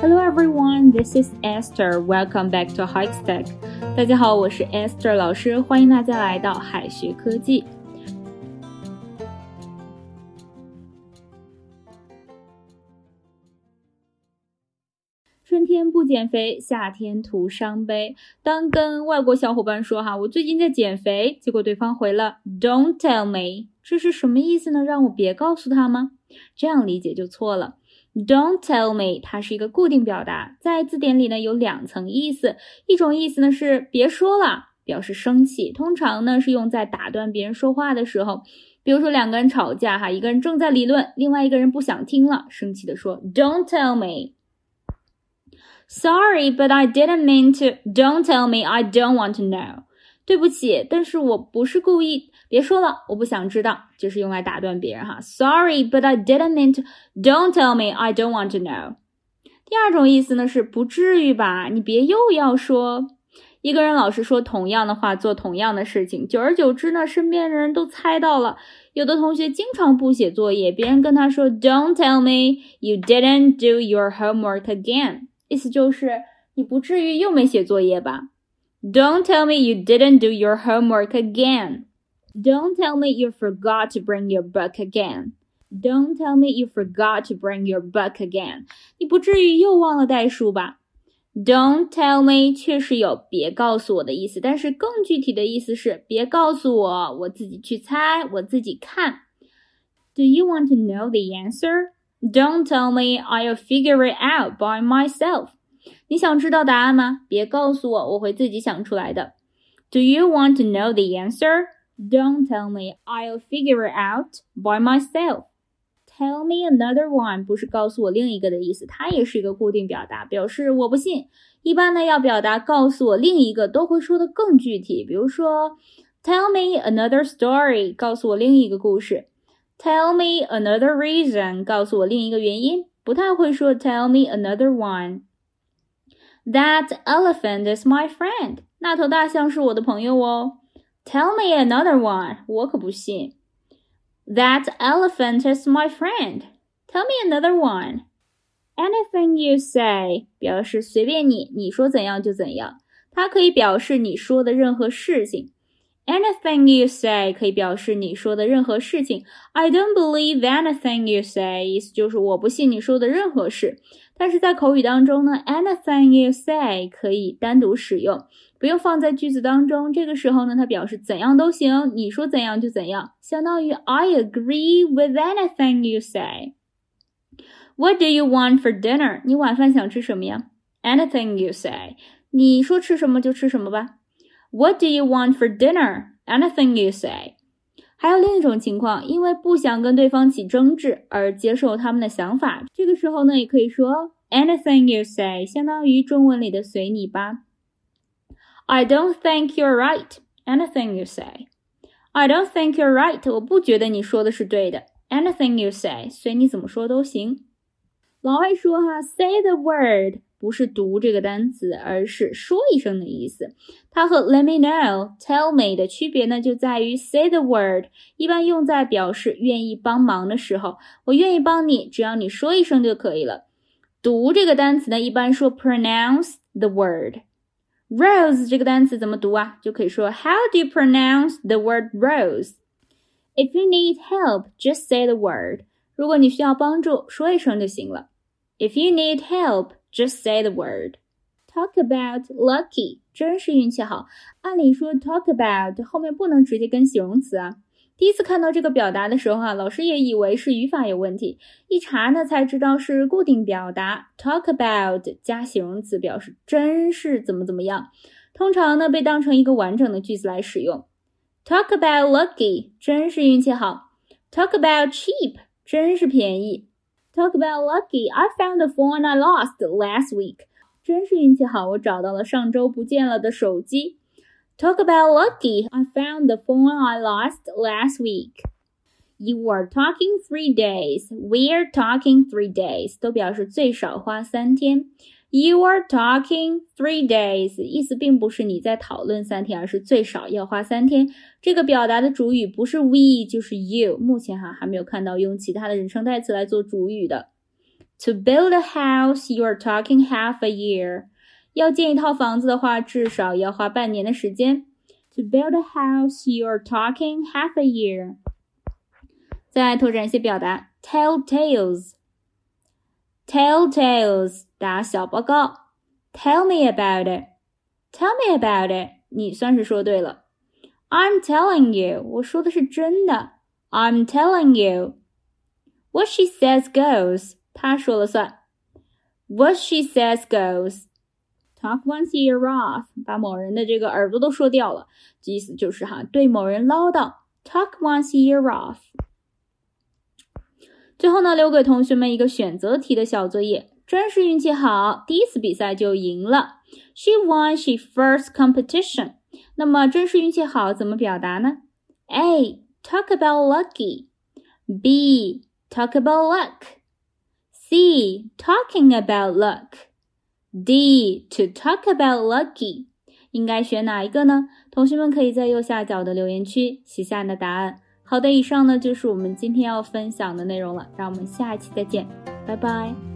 Hello everyone, this is Esther. Welcome back to Hike Stack. 大家好，我是 Esther 老师，欢迎大家来到海学科技。春天不减肥，夏天徒伤悲。当跟外国小伙伴说哈，我最近在减肥，结果对方回了 "Don't tell me"，这是什么意思呢？让我别告诉他吗？这样理解就错了。Don't tell me，它是一个固定表达，在字典里呢有两层意思。一种意思呢是别说了，表示生气，通常呢是用在打断别人说话的时候。比如说两个人吵架，哈，一个人正在理论，另外一个人不想听了，生气的说 Don't tell me。Sorry, but I didn't mean to. Don't tell me. I don't want to know. 对不起，但是我不是故意。别说了，我不想知道。就是用来打断别人哈。Sorry, but I didn't mean to. Don't tell me. I don't want to know. 第二种意思呢是不至于吧？你别又要说。一个人老是说同样的话，做同样的事情，久而久之呢，身边的人都猜到了。有的同学经常不写作业，别人跟他说，Don't tell me you didn't do your homework again。意思就是你不至于又没写作业吧 ？Don't tell me you didn't do your homework again. Don't tell me you forgot to bring your book again. Don't tell me you forgot to bring your book again. 你不至于又忘了带书吧？Don't tell me 确实有别告诉我的意思，但是更具体的意思是别告诉我，我自己去猜，我自己看。Do you want to know the answer? Don't tell me I'll figure it out by myself. 你想知道答案吗？别告诉我，我会自己想出来的。Do you want to know the answer? Don't tell me I'll figure it out by myself. Tell me another one 不是告诉我另一个的意思，它也是一个固定表达，表示我不信。一般呢要表达告诉我另一个，都会说的更具体。比如说，Tell me another story，告诉我另一个故事。Tell me another reason，告诉我另一个原因。不太会说 Tell me another one。That elephant is my friend，那头大象是我的朋友哦。Tell me another one，我可不信。That elephant is my friend. Tell me another one. Anything you say 表示随便你，你说怎样就怎样。它可以表示你说的任何事情。Anything you say 可以表示你说的任何事情。I don't believe anything you say 意思就是我不信你说的任何事。 但是在口语当中呢，anything you say 可以单独使用。不用放在句子当中，这个时候呢，它表示怎样都行，你说怎样就怎样，相当于 I agree with anything you say. What do you want for dinner? 你晚饭想吃什么呀？Anything you say. 你说吃什么就吃什么吧。What do you want for dinner? Anything you say. 还有另一种情况，因为不想跟对方起争执而接受他们的想法，这个时候呢，也可以说 Anything you say，相当于中文里的随你吧。I don't think you're right. Anything you say. I don't think you're right. 我不觉得你说的是对的。Anything you say，随你怎么说都行。老外说哈，say the word 不是读这个单词，而是说一声的意思。它和 let me know、tell me 的区别呢，就在于 say the word 一般用在表示愿意帮忙的时候，我愿意帮你，只要你说一声就可以了。读这个单词呢，一般说 pronounce the word。Rose 这个单词怎么读啊？就可以说 How do you pronounce the word rose? If you need help, just say the word. 如果你需要帮助，说一声就行了。If you need help, just say the word. Talk about lucky，真是运气好。按理说 talk about 后面不能直接跟形容词啊。第一次看到这个表达的时候啊，老师也以为是语法有问题，一查呢才知道是固定表达。Talk about 加形容词表示真是怎么怎么样，通常呢被当成一个完整的句子来使用。Talk about lucky，真是运气好。Talk about cheap，真是便宜。Talk about lucky，I found the phone I lost last week，真是运气好，我找到了上周不见了的手机。Talk about lucky. I found the phone I lost last week. You are talking three days. We're talking three days. 都表示最少花三天。 You are talking three days，意思并不是你在讨论三天，而是最少要花三天。这个表达的主语不是 we 就是 you。目前哈还没有看到用其他的人称代词来做主语的。 To build a house, you are talking half a year. 要建一套房子的话，至少要花半年的时间。To build a house, you are talking half a year. 再拓展一些表达，tell tales。Tell tales， 打小报告。Tell me about it. Tell me about it. 你算是说对了。I'm telling you，我说的是真的。I'm telling you. What she says goes，她说了算。What she says goes. Talk one's ear off，把某人的这个耳朵都说掉了，意思就是哈，对某人唠叨。Talk one's ear off。最后呢，留给同学们一个选择题的小作业。 真是运气好，第一次比赛就赢了。She won she first competition。那么真是运气好怎么表达呢？A. Talk about lucky. B. Talk about luck. C. Talking about luck. D. To talk about lucky. 应该选哪一个呢？同学们可以在右下角的留言区写下你的答案。好的，以上呢就是我们今天要分享的内容了。让我们下一期再见，拜拜。